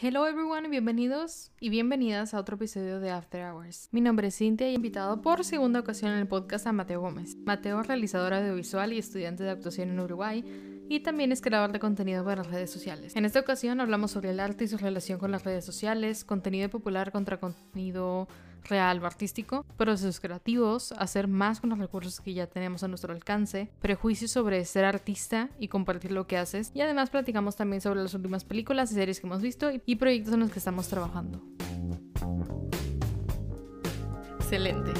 Hello everyone, bienvenidos y bienvenidas a otro episodio de After Hours. Mi nombre es Cintia y invitado por segunda ocasión en el podcast a Mateo Gómez. Mateo es realizador audiovisual y estudiante de actuación en Uruguay y también es creador de contenido para las redes sociales. En esta ocasión hablamos sobre el arte y su relación con las redes sociales, contenido popular contra contenido real o artístico, procesos creativos, hacer más con los recursos que ya tenemos a nuestro alcance, prejuicios sobre ser artista y compartir lo que haces, y además platicamos también sobre las últimas películas y series que hemos visto y proyectos en los que estamos trabajando. Excelente.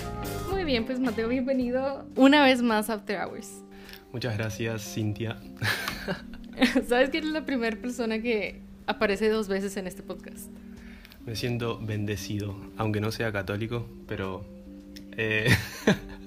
Muy bien, pues Mateo, bienvenido una vez más a After Hours. Muchas gracias, Cintia. ¿Sabes que eres la primera persona que aparece dos veces en este podcast? Me siento bendecido, aunque no sea católico, pero... Eh,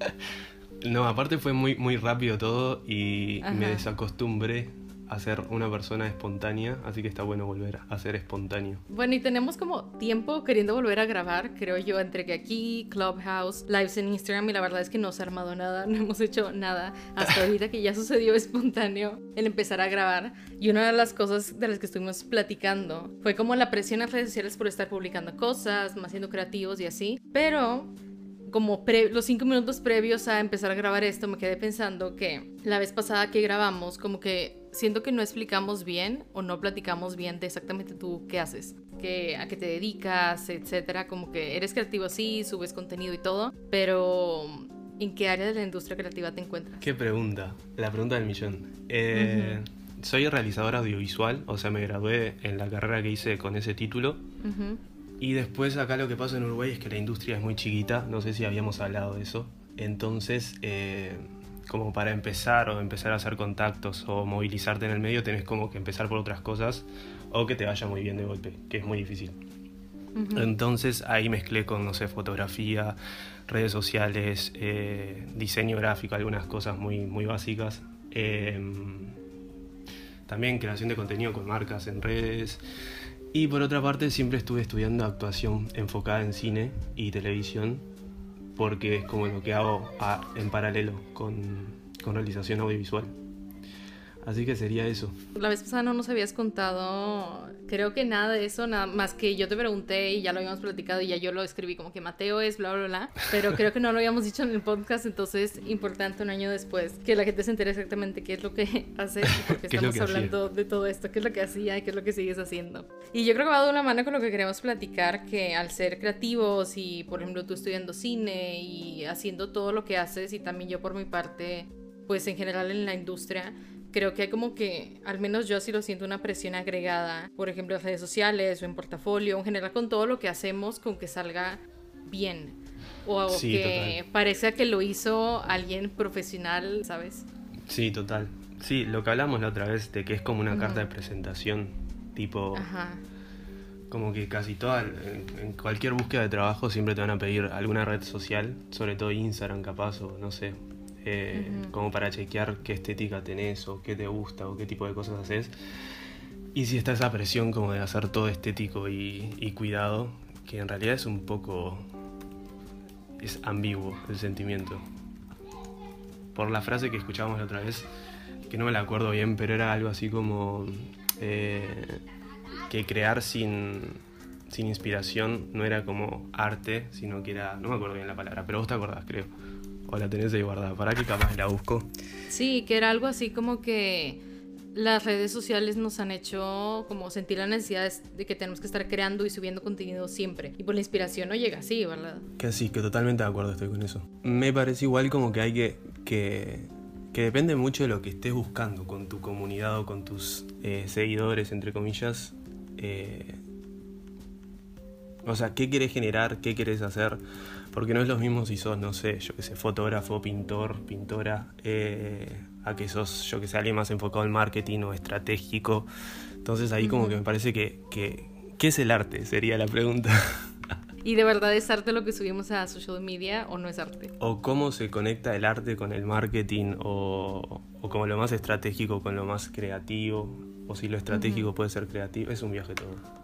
no, aparte fue muy, muy rápido todo y me desacostumbré a ser una persona espontánea, así que está bueno volver a ser espontáneo. Bueno, y tenemos como tiempo queriendo volver a grabar, creo yo, entre que aquí, Clubhouse, lives en Instagram, y la verdad es que no se ha armado nada, no hemos hecho nada hasta ahorita que ya sucedió espontáneo el empezar a grabar. Y una de las cosas de las que estuvimos platicando fue como la presión en las redes sociales por estar publicando cosas, más siendo creativos y así, pero como los cinco minutos previos a empezar a grabar esto, me quedé pensando que la vez pasada que grabamos, como que siento que no explicamos bien o no platicamos bien de exactamente tú qué haces, que, a qué te dedicas, etcétera. Como que eres creativo, sí, subes contenido y todo, pero ¿en qué área de la industria creativa te encuentras? Qué pregunta, la pregunta del millón. Eh, soy realizador audiovisual, o sea, me gradué en la carrera que hice con ese título. Y después acá lo que pasa en Uruguay es que la industria es muy chiquita, no sé si habíamos hablado de eso. Entonces, eh, como para empezar o empezar a hacer contactos o movilizarte en el medio, tenés como que empezar por otras cosas o que te vaya muy bien de golpe, que es muy difícil. Entonces ahí mezclé con, no sé, fotografía, redes sociales, eh, diseño gráfico, algunas cosas muy, muy básicas. Em, también creación de contenido con marcas en redes. Y por otra parte siempre estuve estudiando actuación enfocada en cine y televisión porque es como lo que hago en paralelo con, con realización audiovisual. Así que sería eso. La vez pasada no nos habías contado, creo que nada de eso, nada más que yo te pregunté y ya lo habíamos platicado y ya yo lo escribí como que Mateo es bla, bla, bla. Pero creo que no lo habíamos dicho en el podcast, entonces importante un año después que la gente se entere exactamente qué es lo que hace y por qué estamos hablando de todo esto, qué es lo que hacía y qué es lo que sigues haciendo. Y yo creo que va de una mano con lo que queremos platicar, que al ser creativos y por ejemplo tú estudiando cine y haciendo todo lo que haces y también yo por mi parte, pues en general en la industria, creo que hay como que, al menos yo sí lo siento, una presión agregada, por ejemplo, en redes sociales o en portafolio, en general con todo lo que hacemos, con que salga bien. O que parezca que lo hizo alguien profesional, ¿sabes? Sí, total. Sí, lo que hablamos la otra vez de que es como una carta de presentación, tipo... Ajá. Como que casi toda, en, cualquier búsqueda de trabajo siempre te van a pedir alguna red social, sobre todo Instagram capaz o no sé, eh, como para chequear qué estética tenés o qué te gusta o qué tipo de cosas haces. Y si está esa presión como de hacer todo estético y, cuidado, que en realidad es un poco... es ambiguo el sentimiento. Por la frase que escuchábamos la otra vez, que no me la acuerdo bien, pero era algo así como eh, que crear sin, sin inspiración no era como arte, sino que era, no me acuerdo bien la palabra, pero vos te acordás, creo o la tenés ahí guardada. ¿Para qué capaz la busco? Sí, que era algo así como que las redes sociales nos han hecho como sentir la necesidad de que tenemos que estar creando y subiendo contenido siempre. Y por la inspiración no llega así, ¿verdad? Que sí, que totalmente de acuerdo estoy con eso. Me parece igual como que hay que... que, que depende mucho de lo que estés buscando con tu comunidad o con tus eh, seguidores, entre comillas. Eh, o sea, ¿qué quieres generar? ¿Qué quieres hacer? Porque no es lo mismo si sos, no sé, yo que sé, fotógrafo, pintor, pintora, eh, a que sos, yo que sé, alguien más enfocado en marketing o estratégico. Entonces ahí como que me parece que, que, ¿qué es el arte? Sería la pregunta. ¿Y de verdad es arte lo que subimos a social media o no es arte? O cómo se conecta el arte con el marketing o, o como lo más estratégico con lo más creativo. O si lo estratégico puede ser creativo. Es un viaje todo.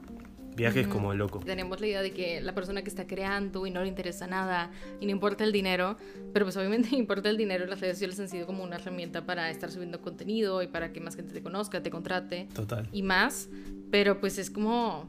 Viajes como loco. Tenemos la idea de que la persona que está creando y no le interesa nada y no importa el dinero, pero pues obviamente importa el dinero. Las redes sociales han sido como una herramienta para estar subiendo contenido y para que más gente te conozca, te contrate. Total. Y más, pero pues es como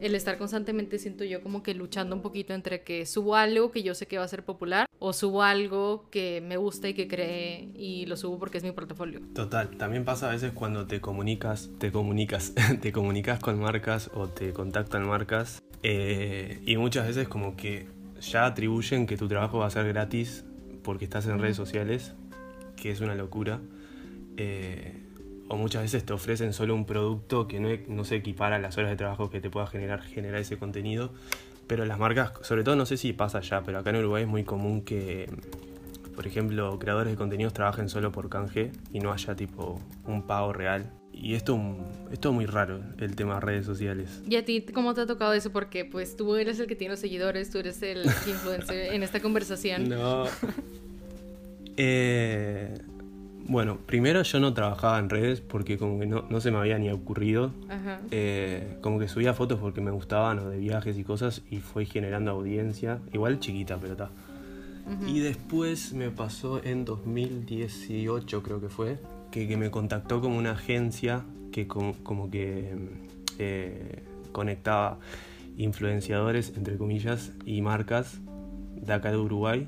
el estar constantemente, siento yo, como que luchando un poquito entre que subo algo que yo sé que va a ser popular o subo algo que me gusta y que cree y lo subo porque es mi portafolio. Total, también pasa a veces cuando te comunicas, te comunicas, te comunicas con marcas o te contactan marcas eh, y muchas veces como que ya atribuyen que tu trabajo va a ser gratis porque estás en redes sociales, que es una locura. Eh, o muchas veces te ofrecen solo un producto que no, no se equipara a las horas de trabajo que te pueda generar, generar ese contenido. Pero las marcas, sobre todo no sé si pasa allá, pero acá en Uruguay es muy común que, por ejemplo, creadores de contenidos trabajen solo por canje y no haya tipo un pago real. Y esto, esto es muy raro, el tema de redes sociales. ¿Y a ti cómo te ha tocado eso? Porque pues tú eres el que tiene los seguidores, tú eres el influencer en esta conversación. No. eh, bueno, primero yo no trabajaba en redes porque como que no, se me había ni ocurrido. Eh, como que subía fotos porque me gustaban o de viajes y cosas y fue generando audiencia. Igual chiquita, pero está. Y después me pasó en 2018 creo que fue, que, me contactó como una agencia que como, que eh, conectaba influenciadores, entre comillas, y marcas de acá de Uruguay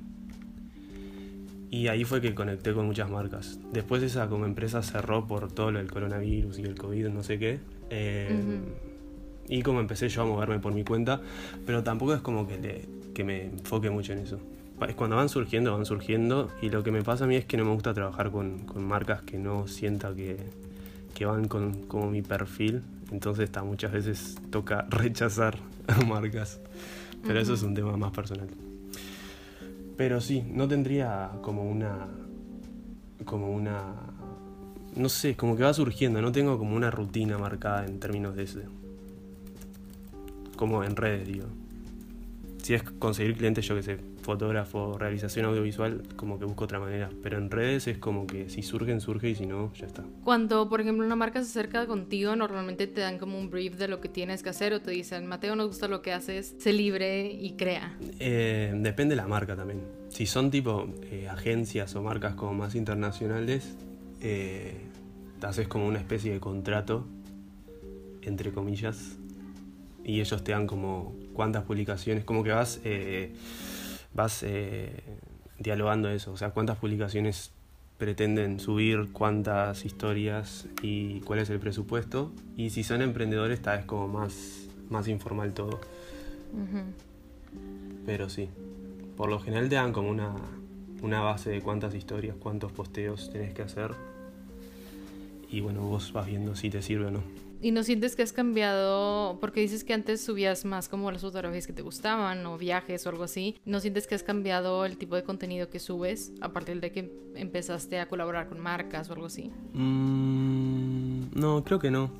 y ahí fue que conecté con muchas marcas. Después esa como empresa cerró por todo lo del coronavirus y el COVID, no sé qué. Eh, y como empecé yo a moverme por mi cuenta, pero tampoco es como que, que me enfoque mucho en eso. Es cuando van surgiendo, van surgiendo. Y lo que me pasa a mí es que no me gusta trabajar con, con marcas que no sienta que, que van con como mi perfil. Entonces muchas veces toca rechazar marcas. Pero eso es un tema más personal. Pero sí, no tendría como una. como una. No sé, como que va surgiendo, no tengo como una rutina marcada en términos de ese. Como en redes, digo. Si es conseguir clientes, yo que sé, fotógrafo, realización audiovisual, como que busco otra manera. Pero en redes es como que si surgen, surge y si no, ya está. Cuando, por ejemplo, una marca se acerca contigo, normalmente te dan como un brief de lo que tienes que hacer o te dicen, Mateo, nos gusta lo que haces, sé libre y crea. Eh, depende de la marca también. Si son tipo eh, agencias o marcas como más internacionales, eh, haces como una especie de contrato, entre comillas, y ellos te dan como cuántas publicaciones, como que vas eh, vas eh, dialogando eso, o sea, cuántas publicaciones pretenden subir, cuántas historias y cuál es el presupuesto. Y si son emprendedores, tal vez como más, más informal todo. Pero sí, por lo general te dan como una, una base de cuántas historias, cuántos posteos tenés que hacer. Y bueno, vos vas viendo si te sirve o no. ¿Y no sientes que has cambiado? Porque dices que antes subías más como las fotografías que te gustaban o viajes o algo así. ¿No sientes que has cambiado el tipo de contenido que subes a partir de que empezaste a colaborar con marcas o algo así? Mm, no, creo que no.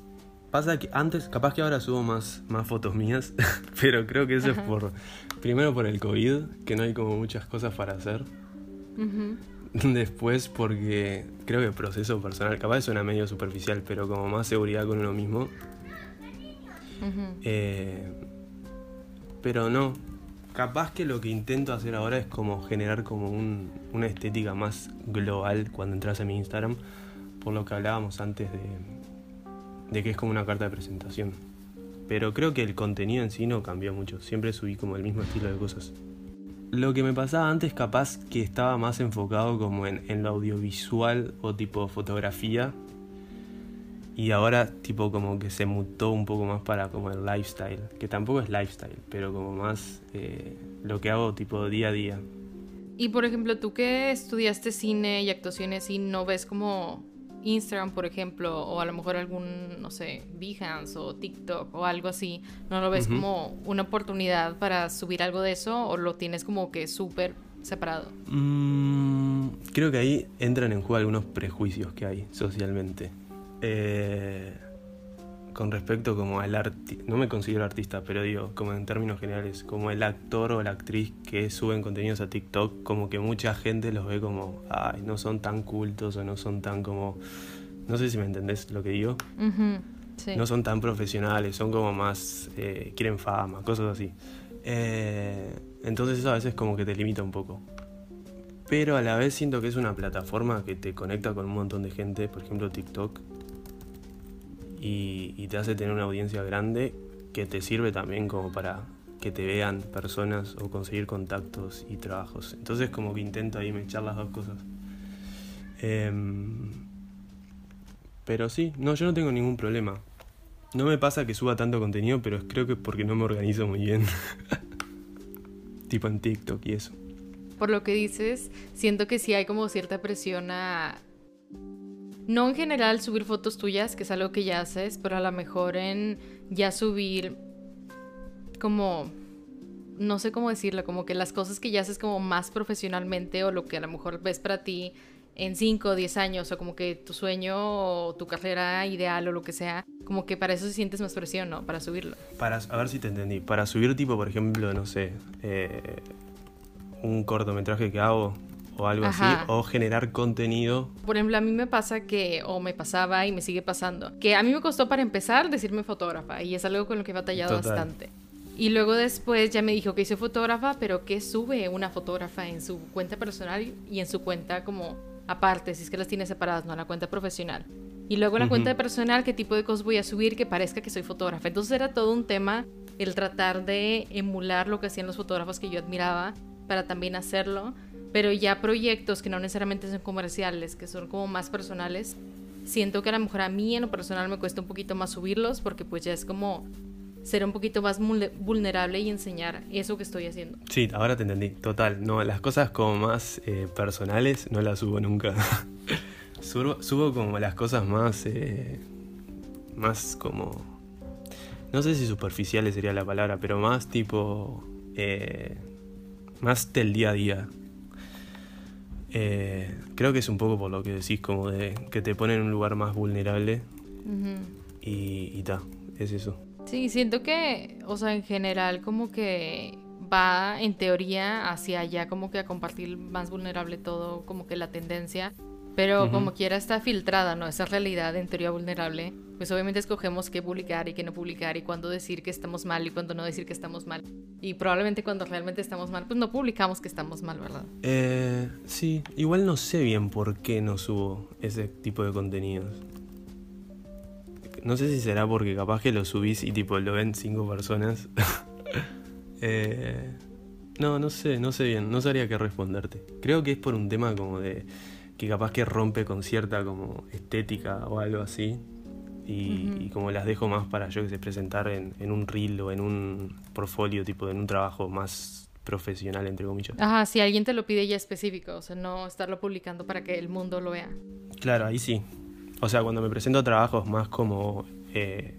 Pasa que antes, capaz que ahora subo más, más fotos mías, pero creo que eso es por, primero por el COVID, que no hay como muchas cosas para hacer. Después porque creo que proceso personal, capaz suena medio superficial, pero como más seguridad con uno mismo. Eh, pero no, capaz que lo que intento hacer ahora es como generar como una estética más global cuando entras a mi Instagram, por lo que hablábamos antes de, de que es como una carta de presentación. Pero creo que el contenido en sí no cambió mucho, siempre subí como el mismo estilo de cosas. Lo que me pasaba antes capaz que estaba más enfocado como en, en lo audiovisual o tipo fotografía. Y ahora tipo como que se mutó un poco más para como el lifestyle. Que tampoco es lifestyle, pero como más eh, lo que hago tipo día a día. Y por ejemplo, tú que estudiaste cine y actuaciones y no ves como Instagram, por ejemplo, o a lo mejor algún, no sé, Behance o TikTok o algo así, ¿no lo ves como una oportunidad para subir algo de eso o lo tienes como que súper separado? Mm, creo que ahí entran en juego algunos prejuicios que hay socialmente. Eh, con respecto como al artista, no me considero artista, pero digo, como en términos generales, como el actor o la actriz que suben contenidos a TikTok, como que mucha gente los ve como, ay, no son tan cultos o no son tan como, no sé si me entendés lo que digo. No son tan profesionales, son como más, eh, quieren fama, cosas así. Eh, entonces eso a veces como que te limita un poco. Pero a la vez siento que es una plataforma que te conecta con un montón de gente, por ejemplo TikTok, y, te hace tener una audiencia grande que te sirve también como para que te vean personas o conseguir contactos y trabajos. Entonces como que intento ahí echar las dos cosas. Em, pero sí, no, yo no tengo ningún problema. No me pasa que suba tanto contenido, pero creo que es porque no me organizo muy bien. tipo en TikTok y eso. Por lo que dices, siento que sí hay como cierta presión a... No en general subir fotos tuyas, que es algo que ya haces, pero a lo mejor en ya subir como no sé cómo decirlo, como que las cosas que ya haces como más profesionalmente o lo que a lo mejor ves para ti en 5 o 10 años o como que tu sueño o tu carrera ideal o lo que sea, como que para eso se sientes más presión, ¿no? Para subirlo. Para, a ver si te entendí. Para subir tipo, por ejemplo, no sé, eh, un cortometraje que hago o algo así, o generar contenido. Por ejemplo, a mí me pasa que, o me pasaba y me sigue pasando, que a mí me costó para empezar decirme fotógrafa y es algo con lo que he batallado bastante. Y luego después ya me dijo que soy fotógrafa, pero que sube una fotógrafa en su cuenta personal y en su cuenta como aparte, si es que las tiene separadas, no la cuenta profesional. Y luego en la cuenta personal, qué tipo de cosas voy a subir que parezca que soy fotógrafa. Entonces era todo un tema el tratar de emular lo que hacían los fotógrafos que yo admiraba para también hacerlo. Pero ya proyectos que no necesariamente son comerciales, que son como más personales, siento que a lo mejor a mí en lo personal me cuesta un poquito más subirlos porque pues ya es como ser un poquito más vulnerable y enseñar eso que estoy haciendo. Sí, ahora te entendí, total. No, las cosas como más eh, personales no las subo nunca. subo, como las cosas más, eh, más como, no sé si superficiales sería la palabra, pero más tipo, eh, más del día a día. Creo que es un poco por lo que decís, como de que te pone en un lugar más vulnerable. Y ta, es eso. Sí, siento que, o sea, en general como que va en teoría hacia allá como que a compartir más vulnerable todo, como que la tendencia, pero como quiera está filtrada, ¿no? Esa realidad en teoría vulnerable, pues obviamente escogemos qué publicar y qué no publicar y cuándo decir que estamos mal y cuándo no decir que estamos mal. Y probablemente cuando realmente estamos mal, pues no publicamos que estamos mal, ¿verdad? Eh, sí, igual no sé bien por qué no subo ese tipo de contenidos. No sé si será porque capaz que lo subís y tipo lo ven cinco personas. Eh, no, no sé, no sé bien, no sabría qué responderte. Creo que es por un tema como de que capaz que rompe con cierta como estética o algo así. Y, como las dejo más para yo que sé, presentar en, en un reel o en un portfolio, tipo en un trabajo más profesional, entre comillas. Ajá, si alguien te lo pide ya específico, o sea, no estarlo publicando para que el mundo lo vea. Claro, ahí sí, o sea, cuando me presento a trabajos más como... Eh,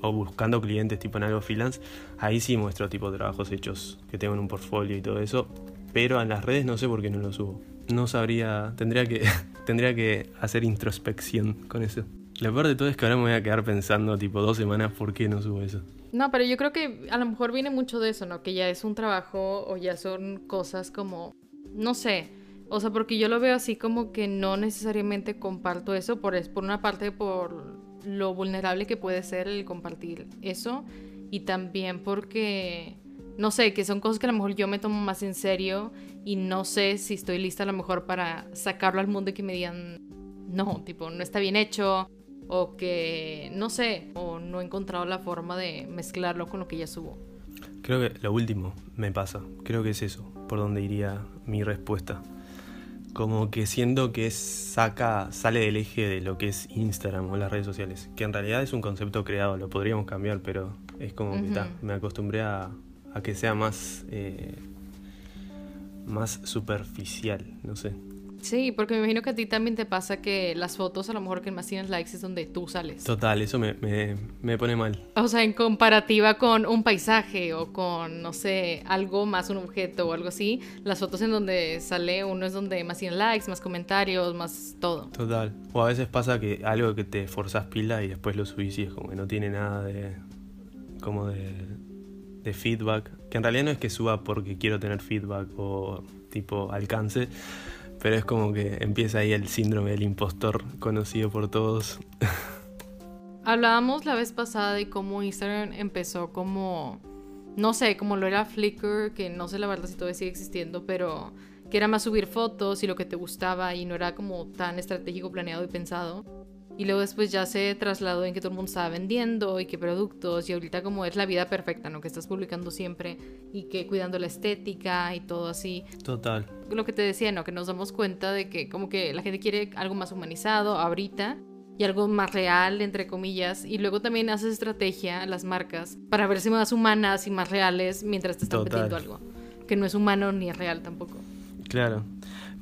o buscando clientes tipo en algo freelance, ahí sí muestro tipo de trabajos hechos que tengo en un portfolio y todo eso. Pero en las redes no sé por qué no lo subo. No sabría, tendría que, tendría que hacer introspección con eso. Lo peor de todo es que ahora me voy a quedar pensando tipo dos semanas por qué no subo eso. No, pero yo creo que a lo mejor viene mucho de eso, ¿no? Que ya es un trabajo o ya son cosas como, no sé, o sea, porque yo lo veo así como que no necesariamente comparto eso, por, por una parte por lo vulnerable que puede ser el compartir eso y también porque, no sé, que son cosas que a lo mejor yo me tomo más en serio y no sé si estoy lista a lo mejor para sacarlo al mundo y que me digan, no, tipo, no está bien hecho o que, no sé, o no he encontrado la forma de mezclarlo con lo que ya subo. Creo que lo último me pasa, creo que es eso, por donde iría mi respuesta como que siento que saca, sale del eje de lo que es Instagram o las redes sociales, que en realidad es un concepto creado, lo podríamos cambiar, pero es como que me acostumbré a, que sea más, eh, más superficial, no sé. Sí, porque me imagino que a ti también te pasa que las fotos a lo mejor que más tienes likes es donde tú sales. Total, eso me, me, pone mal. O sea, en comparativa con un paisaje o con, no sé, algo más, un objeto o algo así, las fotos en donde sale uno es donde más tienen likes, más comentarios, más todo. Total. O a veces pasa que algo que te forzas pila y después lo subís y es como que no tiene nada de... como de, de feedback. Que en realidad no es que suba porque quiero tener feedback o tipo alcance pero es como que empieza ahí el síndrome del impostor conocido por todos. Hablábamos la vez pasada de cómo Instagram empezó como, no sé, como lo era Flickr, que no sé la verdad si todavía sigue existiendo, pero que era más subir fotos y lo que te gustaba y no era como tan estratégico, planeado y pensado. Y luego después ya se trasladó en que todo el mundo estaba vendiendo y qué productos. Y ahorita como es la vida perfecta, ¿no? Que estás publicando siempre y que cuidando la estética y todo así. Total. Lo que te decía, ¿no? Que nos damos cuenta de que como que la gente quiere algo más humanizado ahorita y algo más real, entre comillas. Y luego también haces estrategia las marcas para verse más humanas y más reales mientras te están vendiendo algo. Que no es humano ni es real tampoco. Claro.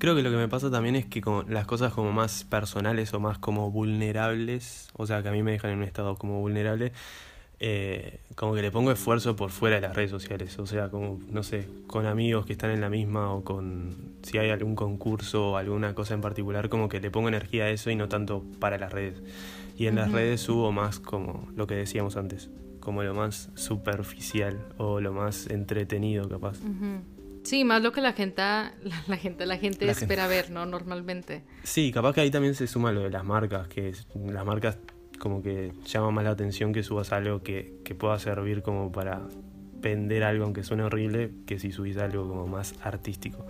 Creo que lo que me pasa también es que como las cosas como más personales o más como vulnerables, o sea, que a mí me dejan en un estado como vulnerable, eh, como que le pongo esfuerzo por fuera de las redes sociales, o sea, como, no sé, con amigos que están en la misma o con, si hay algún concurso o alguna cosa en particular, como que le pongo energía a eso y no tanto para las redes. Y en las redes subo más como lo que decíamos antes, como lo más superficial o lo más entretenido capaz. Sí, más lo que la gente, la, gente, la gente espera ver, ¿no? Normalmente. Sí, capaz que ahí también se suma lo de las marcas, que las marcas como que llaman más la atención que subas algo que, que pueda servir como para vender algo aunque suene horrible, que si subís algo como más artístico.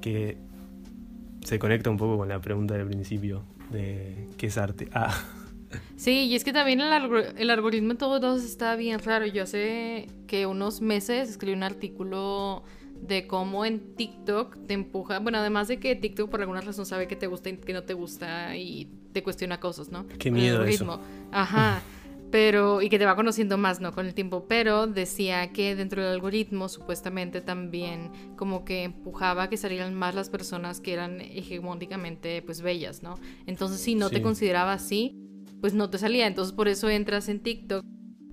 Que se conecta un poco con la pregunta del principio de qué es arte. Ah. Sí, y es que también el, el algoritmo de todos está bien raro. Yo sé que unos meses escribí un artículo de cómo en TikTok te empuja, bueno, además de que TikTok por alguna razón sabe que te gusta y que no te gusta y te cuestiona cosas, ¿no? Qué miedo eso. Ajá. Pero, y que te va conociendo más, ¿no? Con el tiempo. Pero decía que dentro del algoritmo supuestamente también como que empujaba a que salieran más las personas que eran hegemónicamente pues bellas, ¿no? Entonces si no te consideraba así, pues no te salía. Entonces por eso entras en TikTok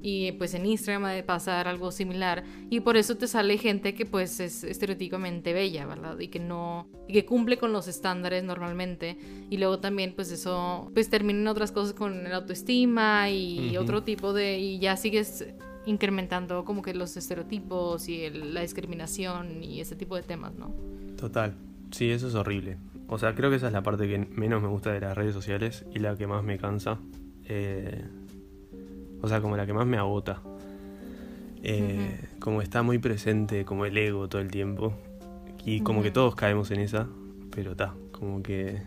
y pues en Instagram de pasar algo similar y por eso te sale gente que pues es estereotípicamente bella, ¿verdad? Y que no y que cumple con los estándares normalmente y luego también pues eso pues termina en otras cosas con el autoestima y otro tipo de y ya sigues incrementando como que los estereotipos y la discriminación y ese tipo de temas, ¿no? Total. Sí, eso es horrible. O sea, creo que esa es la parte que menos me gusta de las redes sociales y la que más me cansa. Eh, o sea, como la que más me agota. Eh, como está muy presente, como el ego todo el tiempo. Y como que todos caemos en esa, pero está, como que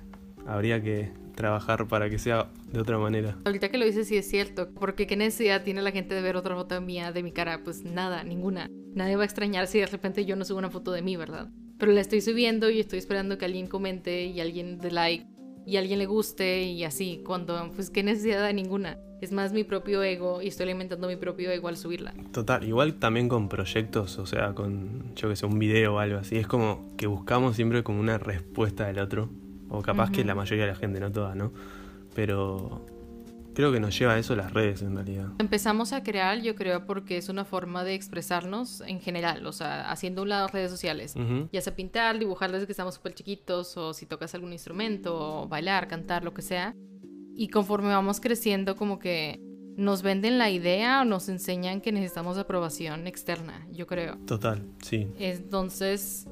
habría que trabajar para que sea de otra manera. Ahorita que lo dices sí es cierto, porque qué necesidad tiene la gente de ver otra foto mía de mi cara, pues nada, ninguna. Nadie va a extrañar si de repente yo no subo una foto de mí, ¿verdad? Pero la estoy subiendo y estoy esperando que alguien comente y alguien de like y alguien le guste y así, cuando pues qué necesidad de ninguna. Es más mi propio ego y estoy alimentando mi propio ego al subirla. Total, igual también con proyectos, o sea, con yo que sé, un video o algo así, es como que buscamos siempre como una respuesta del otro, o capaz que la mayoría de la gente, no toda, ¿no? Pero creo que nos lleva a eso las redes en realidad. Empezamos a crear, yo creo, porque es una forma de expresarnos en general, o sea, haciendo un lado redes sociales. Ya sea pintar, dibujar desde que estamos súper chiquitos, o si tocas algún instrumento, o bailar, cantar, lo que sea. Y conforme vamos creciendo, como que nos venden la idea o nos enseñan que necesitamos aprobación externa, yo creo. Total, sí. Entonces,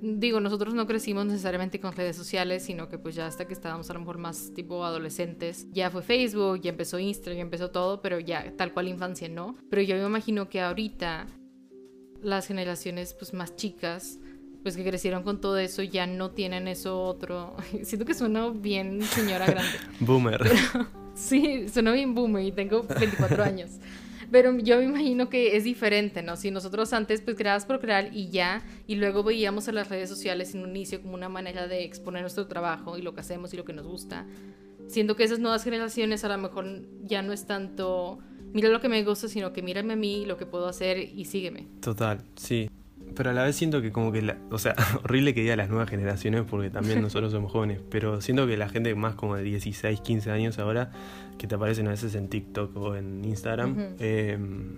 digo, nosotros no crecimos necesariamente con redes sociales, sino que pues ya hasta que estábamos a lo mejor más tipo adolescentes, ya fue Facebook, ya empezó Instagram, ya empezó todo, pero ya tal cual infancia no. Pero yo me imagino que ahorita las generaciones pues más chicas pues que crecieron con todo eso ya no tienen eso otro. Siento que suena bien señora grande. boomer. sí, suena bien boomer y tengo 24 años. Pero yo me imagino que es diferente, ¿no? Si nosotros antes pues creabas por crear y ya, y luego veíamos en las redes sociales en un inicio como una manera de exponer nuestro trabajo y lo que hacemos y lo que nos gusta. Siento que esas nuevas generaciones a lo mejor ya no es tanto mira lo que me gusta, sino que mírame a mí, lo que puedo hacer y sígueme. Total, sí. Pero a la vez siento que como que, la, o sea, horrible que diga las nuevas generaciones porque también nosotros somos jóvenes, pero siento que la gente más como de 16, 15 años ahora, que te aparecen a veces en TikTok o en Instagram, em,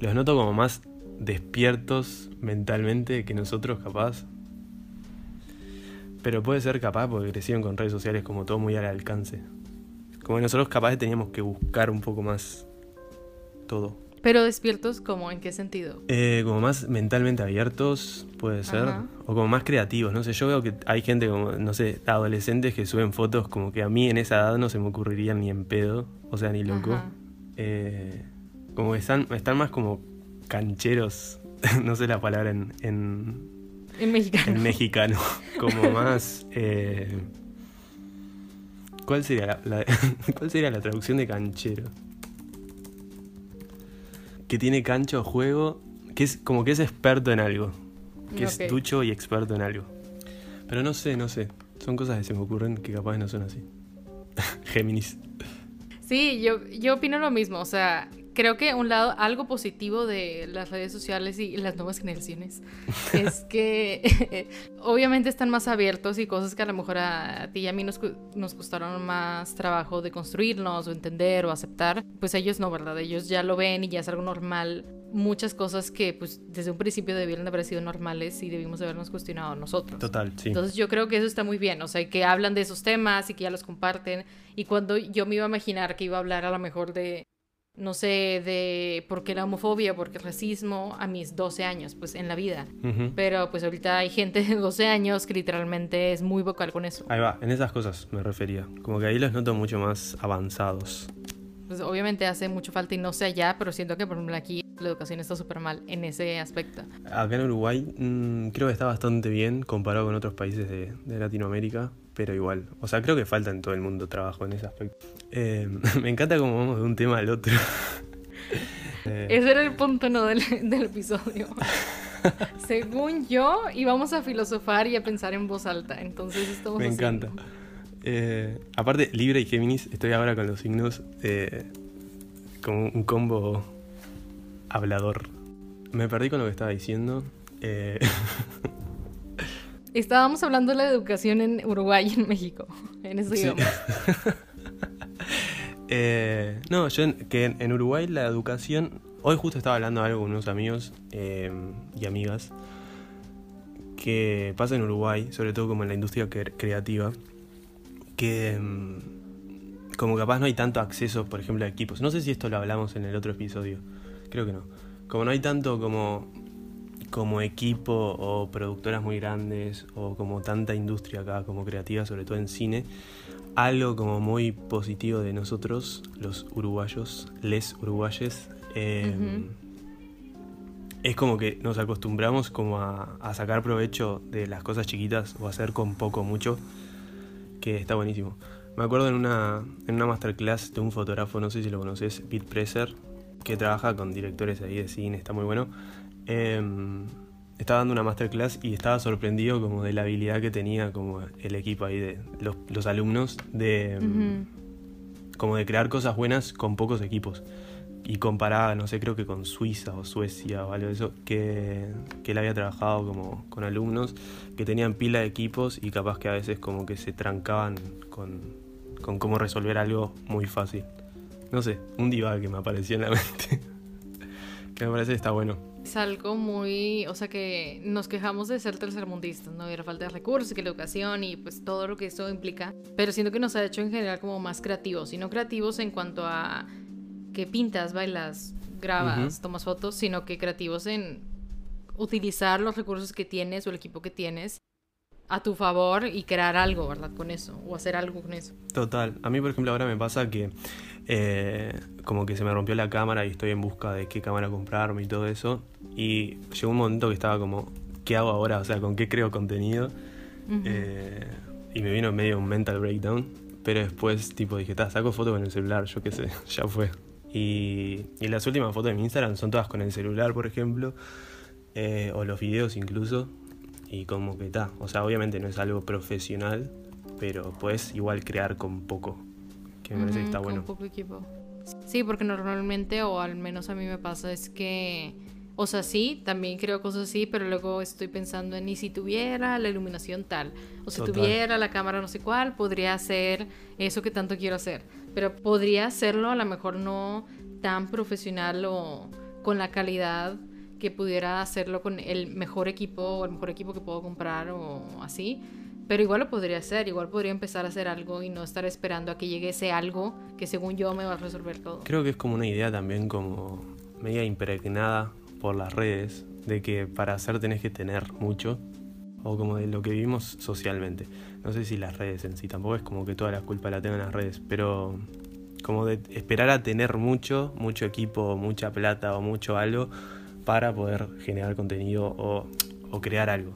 los noto como más despiertos mentalmente que nosotros capaz. Pero puede ser capaz porque crecieron con redes sociales como todo muy al alcance. Como nosotros capaz teníamos que buscar un poco más todo. Pero despiertos, ¿como en qué sentido? Eh, como más mentalmente abiertos, puede ser. O como más creativos, no sé. Yo veo que hay gente como, no sé, adolescentes que suben fotos como que a mí en esa edad no se me ocurrirían ni en pedo, o sea, ni loco. Eh, como que están, están más como cancheros, no sé la palabra en... En, en mexicano. En mexicano. Como más... Eh, ¿Cuál sería la, ¿Cuál sería la traducción de canchero? Que tiene cancha o juego, que es como que es experto en algo. Que es ducho y experto en algo. Pero no sé, no sé. Son cosas que se me ocurren que capaz no son así. Géminis. Sí, yo, yo opino lo mismo. O sea, creo que un lado, algo positivo de las redes sociales y las nuevas generaciones es que obviamente están más abiertos y cosas que a lo mejor a, ti y a mí nos, nos costaron más trabajo de construirnos o entender o aceptar, pues ellos no, ¿verdad? Ellos ya lo ven y ya es algo normal. Muchas cosas que pues desde un principio debieron haber sido normales y debimos habernos cuestionado nosotros. Total, sí. Entonces yo creo que eso está muy bien, o sea, que hablan de esos temas y que ya los comparten. Y cuando yo me iba a imaginar que iba a hablar a lo mejor de no sé, de por qué la homofobia, por qué el racismo a mis 12 años, pues en la vida. Pero pues ahorita hay gente de 12 años que literalmente es muy vocal con eso. Ahí va, en esas cosas me refería. Como que ahí los noto mucho más avanzados. Pues obviamente hace mucho falta y no sé allá, pero siento que por ejemplo aquí la educación está súper mal en ese aspecto. Acá en Uruguay mmm, creo que está bastante bien comparado con otros países de, de Latinoamérica pero igual. O sea, creo que falta en todo el mundo trabajo en ese aspecto. Eh, me encanta cómo vamos de un tema al otro. Eh. Ese era el punto no del, episodio. Según yo, íbamos a filosofar y a pensar en voz alta. Entonces estamos Me encanta. Eh, aparte, Libre y Géminis, estoy ahora con los signos como un combo hablador. Me perdí con lo que estaba diciendo. Estábamos hablando de la educación en Uruguay y en México, en ese idioma. eh, no, yo que en, Uruguay la educación. Hoy justo estaba hablando algo con unos amigos eh, y amigas que pasa en Uruguay, sobre todo como en la industria creativa, que mm, como capaz no hay tanto acceso, por ejemplo, a equipos. No sé si esto lo hablamos en el otro episodio, creo que no. Como no hay tanto como como equipo o productoras muy grandes o como tanta industria acá como creativa, sobre todo en cine, algo como muy positivo de nosotros, los uruguayos, les uruguayes, em, es como que nos acostumbramos como a, sacar provecho de las cosas chiquitas o hacer con poco mucho, que está buenísimo. Me acuerdo en una, en una masterclass de un fotógrafo, no sé si lo conoces, Pete Presser, que trabaja con directores ahí de cine, está muy bueno Em, estaba dando una masterclass y estaba sorprendido como de la habilidad que tenía como el equipo ahí de los, alumnos de em, como de crear cosas buenas con pocos equipos. Y comparaba no sé creo que con Suiza o Suecia o algo de eso que, que él había trabajado como con alumnos que tenían pila de equipos y capaz que a veces como que se trancaban con, con cómo resolver algo muy fácil. No sé un diva que me apareció en la mente. Que me parece que está bueno es algo muy, o sea que nos quejamos de ser tercermundistas, ¿no? Y la falta de recursos, que la educación y pues todo lo que eso implica. Pero siento que nos ha hecho en general como más creativos, y no creativos en cuanto a que pintas, bailas, grabas, tomas fotos, sino que creativos en utilizar los recursos que tienes o el equipo que tienes a tu favor y crear algo, ¿verdad? Con eso, o hacer algo con eso. Total. A mí, por ejemplo, ahora me pasa que eh, como que se me rompió la cámara y estoy en busca de qué cámara comprarme y todo eso. Y llegó un momento que estaba como, ¿qué hago ahora? O sea, ¿con qué creo contenido? Eh, y me vino medio un mental breakdown. Pero después, tipo, dije, saco fotos con el celular, yo qué sé, ya fue. Y, y, las últimas fotos de mi Instagram son todas con el celular, por ejemplo. Eh, o los videos incluso. Y como que está. O sea, obviamente no es algo profesional, pero puedes igual crear con poco. Que me parece que está con bueno. poco equipo. Sí, porque normalmente, o al menos a mí me pasa, es que o sea, sí, también creo cosas así, pero luego estoy pensando en, ¿y si tuviera la iluminación tal? O si tuviera la cámara no sé cuál, podría hacer eso que tanto quiero hacer. Pero podría hacerlo a lo mejor no tan profesional o con la calidad que pudiera hacerlo con el mejor equipo o el mejor equipo que puedo comprar o así. Pero igual lo podría hacer, igual podría empezar a hacer algo y no estar esperando a que llegue ese algo que según yo me va a resolver todo. Creo que es como una idea también como media impregnada por las redes de que para hacer tenés que tener mucho o como de lo que vivimos socialmente. No sé si las redes en sí, tampoco es como que toda la culpa la tengan las redes, pero como de esperar a tener mucho, mucho equipo, mucha plata o mucho algo para poder generar contenido o, crear algo.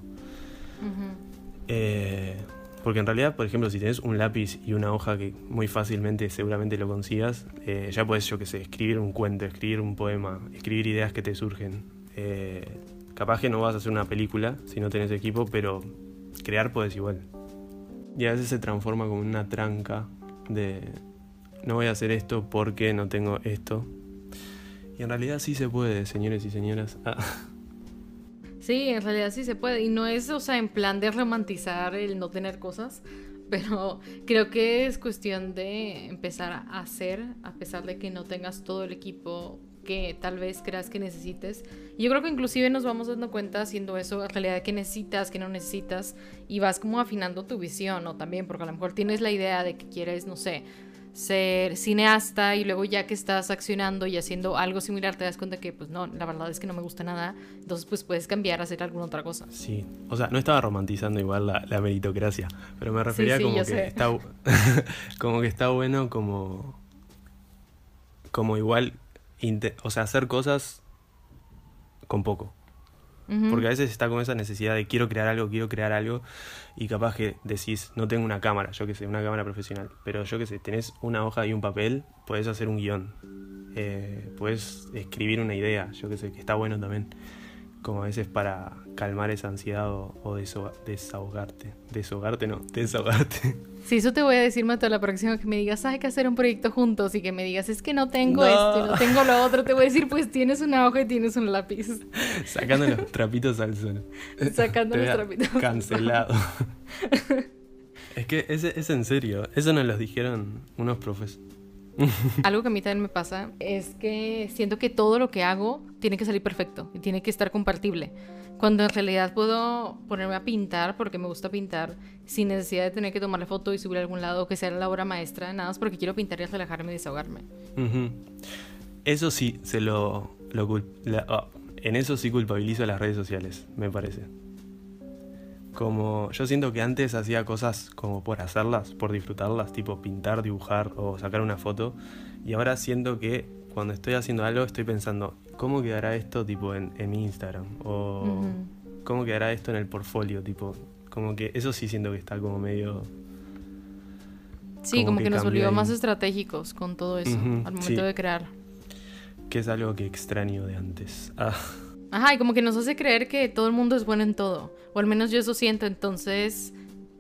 Eh, Porque en realidad, por ejemplo, si tenés un lápiz y una hoja que muy fácilmente seguramente lo consigas, eh, ya puedes, yo qué sé, escribir un cuento, escribir un poema, escribir ideas que te surgen. Eh, capaz que no vas a hacer una película si no tenés equipo, pero crear puedes igual. Y a veces se transforma como una tranca de no voy a hacer esto porque no tengo esto. Y en realidad sí se puede, señores y señoras. Ah. Sí, en realidad sí se puede. Y no es, o sea, en plan de romantizar el no tener cosas, pero creo que es cuestión de empezar a hacer, a pesar de que no tengas todo el equipo que tal vez creas que necesites. Yo creo que inclusive nos vamos dando cuenta haciendo eso, en realidad que necesitas, que no necesitas, y vas como afinando tu visión, ¿no? También, porque a lo mejor tienes la idea de que quieres, no sé, ser cineasta y luego ya que estás accionando y haciendo algo similar te das cuenta que pues no, la verdad es que no me gusta nada, entonces pues puedes cambiar hacer alguna otra cosa. Sí, o sea, no estaba romantizando igual la, meritocracia, pero me refería como que está como que está bueno como como igual o sea, hacer cosas con poco. Porque a veces está con esa necesidad de quiero crear algo, quiero crear algo, y capaz que decís, no tengo una cámara, yo que sé, una cámara profesional, pero yo que sé, tenés una hoja y un papel, puedes hacer un guion, eh, puedes escribir una idea, yo que sé, que está bueno también, como a veces para calmar esa ansiedad o, desahogarte. Desahogarte no, desahogarte. Sí, eso te voy a decir, Mato, la próxima que me digas, hay que hacer un proyecto juntos y que me digas, es que no tengo esto, no tengo lo otro, te voy a decir, pues tienes una hoja y tienes un lápiz. Sacando los trapitos al sol. Sacando los trapitos. Cancelado. es que es, es en serio, eso nos lo dijeron unos profes. Algo que a mí también me pasa es que siento que todo lo que hago tiene que salir perfecto y tiene que estar compartible. Cuando en realidad puedo ponerme a pintar porque me gusta pintar sin necesidad de tener que tomarle foto y subir a algún lado que sea la obra maestra, nada más porque quiero pintar y relajarme y desahogarme. Eso sí, se lo, oh, en eso sí culpabilizo a las redes sociales, me parece. Como yo siento que antes hacía cosas como por hacerlas, por disfrutarlas, tipo pintar, dibujar o sacar una foto. Y ahora siento que cuando estoy haciendo algo estoy pensando, ¿cómo quedará esto tipo en, mi Instagram? O ¿cómo quedará esto en el portfolio? Tipo, como que eso sí siento que está como medio... Sí, como, que, nos volvió más estratégicos con todo eso al momento de crear. Que es algo que extraño de antes. Ah. Ajá, y como que nos hace creer que todo el mundo es bueno en todo. O al menos yo eso siento, entonces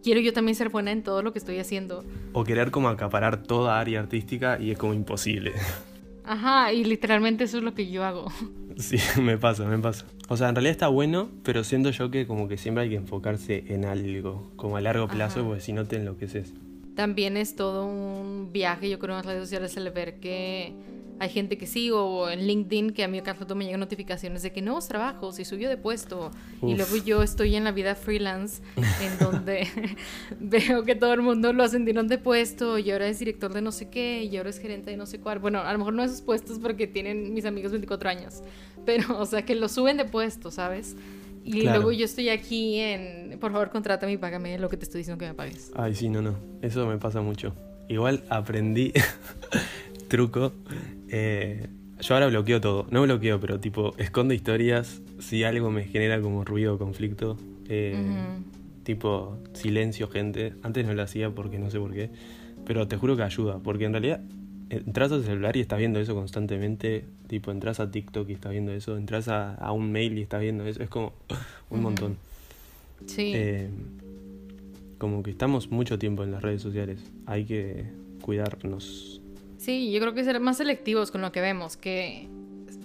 quiero yo también ser buena en todo lo que estoy haciendo. O querer como acaparar toda área artística y es como imposible. Ajá, y literalmente eso es lo que yo hago. Sí, me pasa, me pasa. O sea, en realidad está bueno, pero siento yo que como que siempre hay que enfocarse en algo, como a largo plazo, porque si no te enloqueces. También es todo un viaje, yo creo, en las redes sociales el ver que hay gente que sigo en LinkedIn que a mí cada rato me llegan notificaciones de que nuevos trabajos y subió de puesto. Y luego yo estoy en la vida freelance en donde veo que todo el mundo lo ascendieron de puesto y ahora es director de no sé qué y ahora es gerente de no sé cuál. Bueno, a lo mejor no esos puestos porque tienen mis amigos 24 años, pero o sea que lo suben de puesto, ¿sabes? Y luego yo estoy aquí en, por favor, contrátame y págame lo que te estoy diciendo que me pagues. Ay, sí, no, no. Eso me pasa mucho. Igual aprendí truco eh, yo ahora bloqueo todo. No bloqueo, pero tipo, escondo historias si algo me genera como ruido o conflicto. Eh, tipo, silencio, gente. Antes no lo hacía porque no sé por qué. Pero te juro que ayuda. Porque en realidad entras al celular y estás viendo eso constantemente. Tipo, entras a TikTok y estás viendo eso. Entras a, un mail y estás viendo eso. Es como un montón. Sí. Eh, como que estamos mucho tiempo en las redes sociales. Hay que cuidarnos Sí, yo creo que ser más selectivos con lo que vemos, que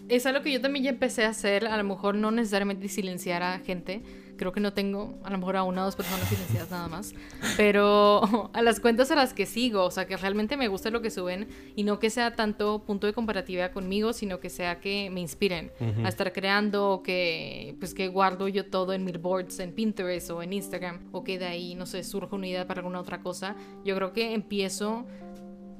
es algo que yo también ya empecé a hacer, a lo mejor no necesariamente silenciar a gente, creo que no tengo a lo mejor a una o dos personas silenciadas nada más, pero a las cuentas a las que sigo, o sea, que realmente me gusta lo que suben y no que sea tanto punto de comparativa conmigo, sino que sea que me inspiren a estar creando o que pues que guardo yo todo en mil boards, en Pinterest o en Instagram o que de ahí, no sé, surja una idea para alguna otra cosa. Yo creo que empiezo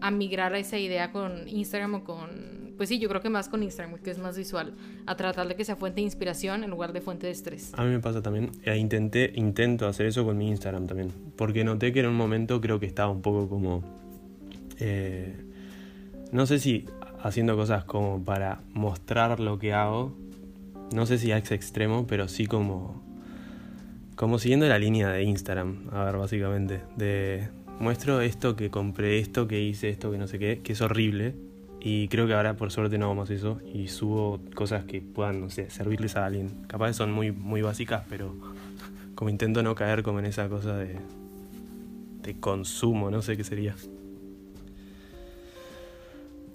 a migrar a esa idea con Instagram o con, pues sí, yo creo que más con Instagram, que es más visual, a tratar de que sea fuente de inspiración en lugar de fuente de estrés. A mí me pasa también, e intenté, intento hacer eso con mi Instagram también, porque noté que en un momento creo que estaba un poco como, eh, no sé si haciendo cosas como para mostrar lo que hago, no sé si a extremo, pero sí como como siguiendo la línea de Instagram, a ver, básicamente, de muestro esto que compré, esto que hice, esto que no sé qué, que es horrible. Y creo que ahora por suerte no vamos a eso y subo cosas que puedan, no sé, servirles a alguien. Capaz son muy, muy básicas, pero como intento no caer como en esa cosa de, de consumo, no sé qué sería.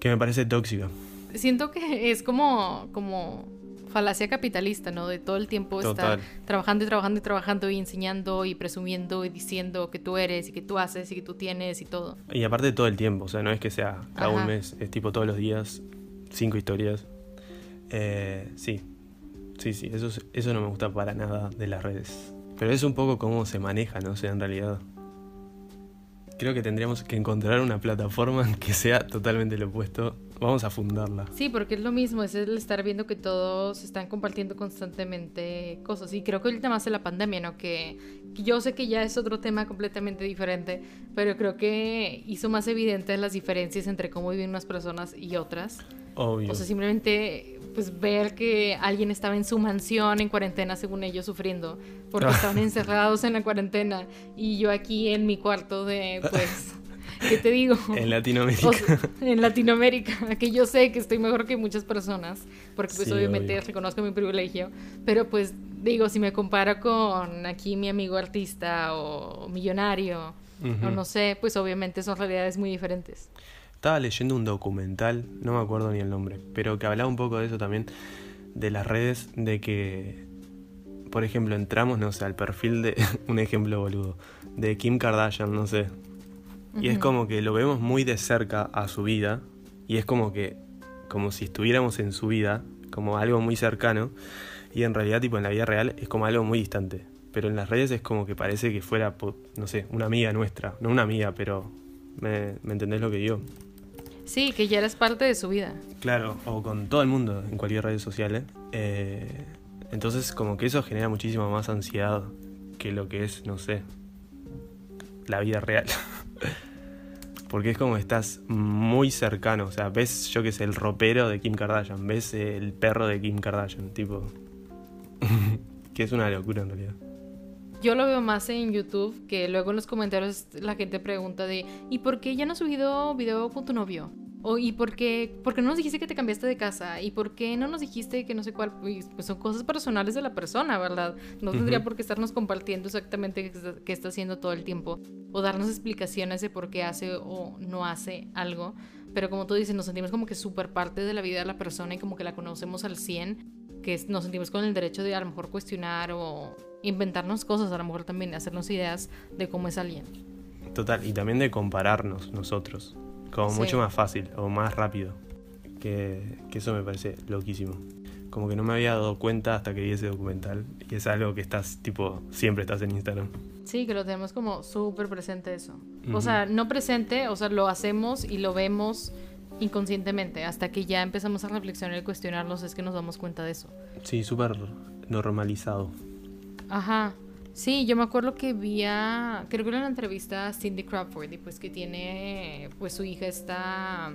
Que me parece tóxica. Siento que es como, como falacia capitalista, ¿no? De todo el tiempo estar trabajando y trabajando y trabajando y enseñando y presumiendo y diciendo que tú eres y que tú haces y que tú tienes y todo. Y aparte todo el tiempo, o sea, no es que sea cada un mes, es tipo todos los días, cinco historias. Eh, sí, sí, sí, eso, eso no me gusta para nada de las redes. Pero es un poco cómo se maneja, ¿no? O sea, en realidad. Creo que tendríamos que encontrar una plataforma que sea totalmente lo opuesto vamos a fundarla. Sí, porque es lo mismo, es el estar viendo que todos están compartiendo constantemente cosas. Y creo que el tema es la pandemia, ¿no? Que, yo sé que ya es otro tema completamente diferente, pero creo que hizo más evidentes las diferencias entre cómo viven unas personas y otras. Obvio. O sea, simplemente pues ver que alguien estaba en su mansión en cuarentena según ellos sufriendo porque estaban encerrados en la cuarentena y yo aquí en mi cuarto de pues ¿Qué te digo? En Latinoamérica. en Latinoamérica, que yo sé que estoy mejor que muchas personas, porque pues obviamente reconozco mi privilegio, pero pues digo, si me comparo con aquí mi amigo artista o millonario, o no sé, pues obviamente son realidades muy diferentes. Estaba leyendo un documental, no me acuerdo ni el nombre, pero que hablaba un poco de eso también, de las redes, de que, por ejemplo, entramos, no sé, al perfil de, un ejemplo boludo, de Kim Kardashian, no sé, y es como que lo vemos muy de cerca a su vida. Y es como que, como si estuviéramos en su vida, como algo muy cercano. Y en realidad, tipo, en la vida real es como algo muy distante. Pero en las redes es como que parece que fuera, no sé, una amiga nuestra. No una amiga, pero ¿me, entendés lo que digo? Sí, que ya eres parte de su vida. Claro, o con todo el mundo en cualquier red social. ¿eh? eh entonces, como que eso genera muchísima más ansiedad que lo que es, no sé, la vida real. Porque es como estás muy cercano. O sea, ves, yo que sé, el ropero de Kim Kardashian. Ves el perro de Kim Kardashian. Tipo. que es una locura en realidad. Yo lo veo más en YouTube, que luego en los comentarios la gente pregunta de ¿y por qué ya no has subido video con tu novio? O, ¿Y por qué, por qué no nos dijiste que te cambiaste de casa? ¿Y por qué no nos dijiste que no sé cuál? Pues, pues son cosas personales de la persona, ¿verdad? No tendría por qué estarnos compartiendo exactamente qué está, haciendo todo el tiempo. O darnos explicaciones de por qué hace o no hace algo. Pero como tú dices, nos sentimos como que súper parte de la vida de la persona y como que la conocemos al 100. Que nos sentimos con el derecho de a lo mejor cuestionar o inventarnos cosas, a lo mejor también hacernos ideas de cómo es alguien. Total, y también de compararnos nosotros. Como mucho más fácil o más rápido. Que, eso me parece loquísimo. Como que no me había dado cuenta hasta que vi ese documental. Y es algo que estás, tipo, siempre estás en Instagram. Sí, que lo tenemos como súper presente eso. O sea, no presente, o sea, lo hacemos y lo vemos inconscientemente. Hasta que ya empezamos a reflexionar y cuestionarnos es que nos damos cuenta de eso. Sí, súper normalizado. Ajá. Sí, yo me acuerdo que vi a, creo que era una entrevista a Cindy Crawford y pues que tiene, pues su hija está,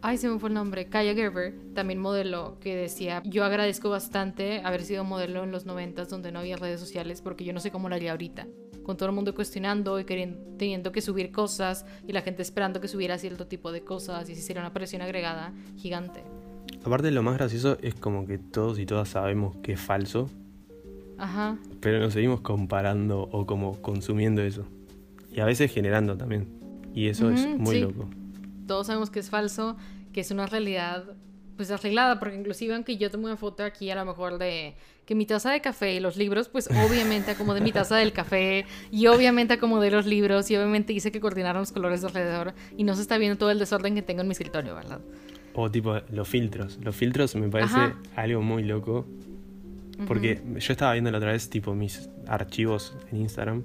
ay se me fue el nombre, Kaya Gerber, también modelo, que decía, yo agradezco bastante haber sido modelo en los noventas donde no había redes sociales porque yo no sé cómo lo haría ahorita con todo el mundo cuestionando y queriendo, teniendo que subir cosas y la gente esperando que subiera cierto tipo de cosas y se hiciera una presión agregada gigante. Aparte lo más gracioso es como que todos y todas sabemos que es falso, Ajá. Pero nos seguimos comparando o como consumiendo eso. Y a veces generando también. Y eso es muy loco. Todos sabemos que es falso, que es una realidad pues arreglada, porque inclusive aunque yo tomo una foto aquí a lo mejor de que mi taza de café y los libros, pues obviamente acomodé mi taza del café y obviamente acomodé los libros y obviamente hice que coordinaran los colores de alrededor y no se está viendo todo el desorden que tengo en mi escritorio, ¿verdad? O tipo los filtros. Los filtros me parece algo muy loco porque yo estaba viendo la otra vez, tipo, mis archivos en Instagram.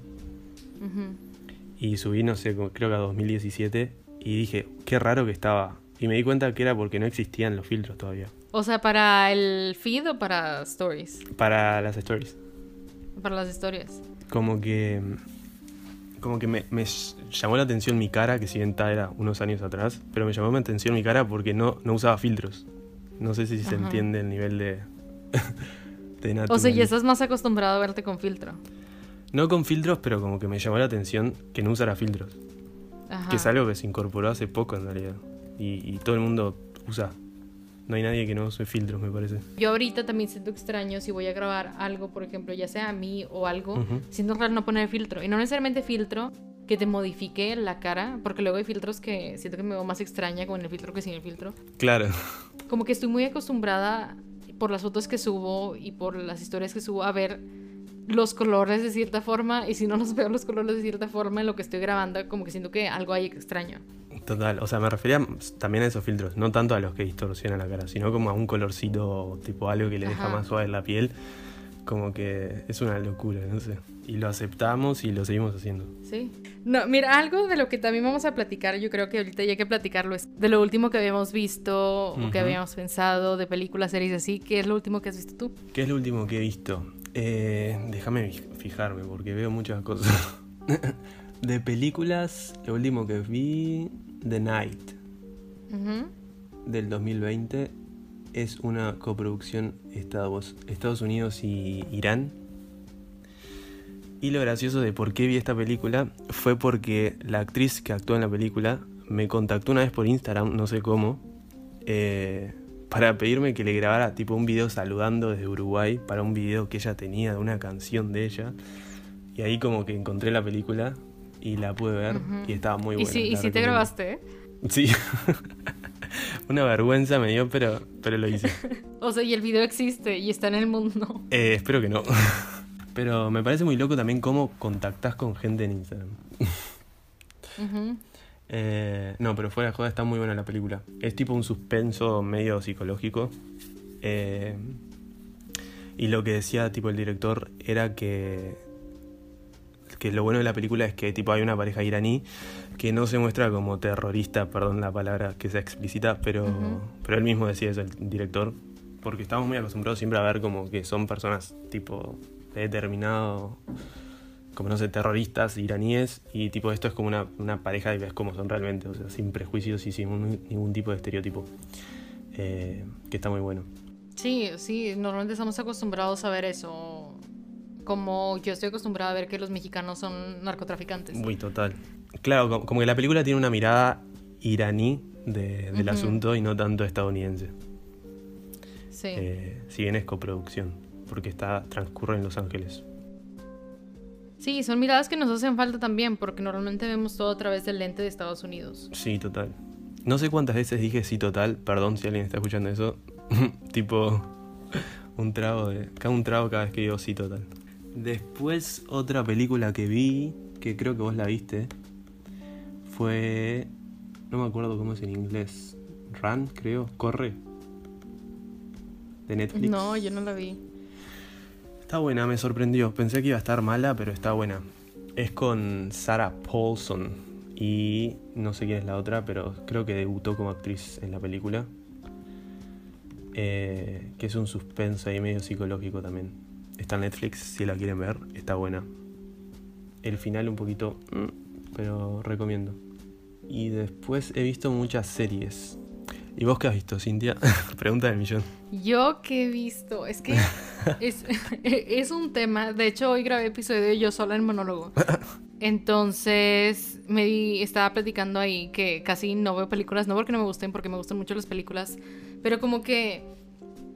Y subí, no sé, creo que a 2017. Y dije, qué raro que estaba. Y me di cuenta que era porque no existían los filtros todavía. O sea, ¿para el feed o para stories? Para las stories. Para las historias. Como que. Como que me, llamó la atención mi cara, que si bien era unos años atrás, pero me llamó la atención mi cara porque no, no usaba filtros. No sé si se entiende el nivel de, de O sea, ya estás más acostumbrado a verte con filtro. No con filtros, pero como que me llamó la atención que no usara filtros. Que es algo que se incorporó hace poco en realidad. Y, todo el mundo usa. No hay nadie que no use filtros, me parece. Yo ahorita también siento extraño si voy a grabar algo, por ejemplo, ya sea a mí o algo, siento raro no poner filtro. Y no necesariamente filtro que te modifique la cara, porque luego hay filtros que siento que me veo más extraña con el filtro que sin el filtro. Claro. Como que estoy muy acostumbrada por las fotos que subo y por las historias que subo a ver los colores de cierta forma y si no los veo los colores de cierta forma en lo que estoy grabando, como que siento que algo hay extraño. Total, o sea, me refería también a esos filtros, no tanto a los que distorsionan la cara, sino como a un colorcito, tipo algo que le deja más suave la piel, como que es una locura, no sé. Y lo aceptamos y lo seguimos haciendo. Sí. No, mira, algo de lo que también vamos a platicar, yo creo que ahorita ya hay que platicarlo, es de lo último que habíamos visto o que habíamos pensado de películas, series así. ¿Qué es lo último que has visto tú? ¿Qué es lo último que he visto? Eh, déjame fijarme porque veo muchas cosas. de películas, lo último que vi, The Night, del 2020, es una coproducción Estados, Estados Unidos y Irán. Y lo gracioso de por qué vi esta película fue porque la actriz que actuó en la película me contactó una vez por Instagram, no sé cómo, eh, para pedirme que le grabara tipo un video saludando desde Uruguay para un video que ella tenía de una canción de ella. Y ahí como que encontré la película y la pude ver y estaba muy buena. ¿Y si, te grabaste? Sí. una vergüenza me dio, pero, pero lo hice. o sea, y el video existe y está en el mundo. Eh, espero que no. pero me parece muy loco también cómo contactas con gente en Instagram. Eh, no, pero fuera de joda está muy buena la película. Es tipo un suspenso medio psicológico. Eh, y lo que decía tipo el director era que que lo bueno de la película es que tipo hay una pareja iraní que no se muestra como terrorista, perdón la palabra que sea explícita, pero, pero él mismo decía eso, el director, porque estamos muy acostumbrados siempre a ver como que son personas tipo de determinado como no sé, terroristas iraníes y tipo esto es como una, una pareja y ves cómo son realmente, o sea, sin prejuicios y sin ningún tipo de estereotipo, eh, que está muy bueno. Sí, sí, normalmente estamos acostumbrados a ver eso, como yo estoy acostumbrada a ver que los mexicanos son narcotraficantes. Muy total. Claro, como que la película tiene una mirada iraní del asunto y no tanto estadounidense. Sí. Eh, si bien es coproducción, porque está transcurre en Los Ángeles. Sí, son miradas que nos hacen falta también, porque normalmente vemos todo a través del lente de Estados Unidos. Sí, total. No sé cuántas veces dije sí total, perdón si alguien está escuchando eso. tipo un trago de. Cada un trago cada vez que digo sí total. Después otra película que vi, que creo que vos la viste, fue. No me acuerdo cómo es en inglés. Run, creo. Corre. De Netflix. No, yo no la vi. Está buena, me sorprendió. Pensé que iba a estar mala, pero está buena. Es con Sarah Paulson y no sé quién es la otra, pero creo que debutó como actriz en la película. Eh, que es un suspenso ahí medio psicológico también. Está en Netflix, si la quieren ver, está buena. El final un poquito, mm, pero recomiendo. Y después he visto muchas series. ¿Y vos qué has visto, Cintia? Pregunta del millón. Yo qué he visto, es que es, un tema. De hecho, hoy grabé episodio yo sola en monólogo. Entonces, me estaba platicando ahí que casi no veo películas, no porque no me gusten, porque me gustan mucho las películas, pero como que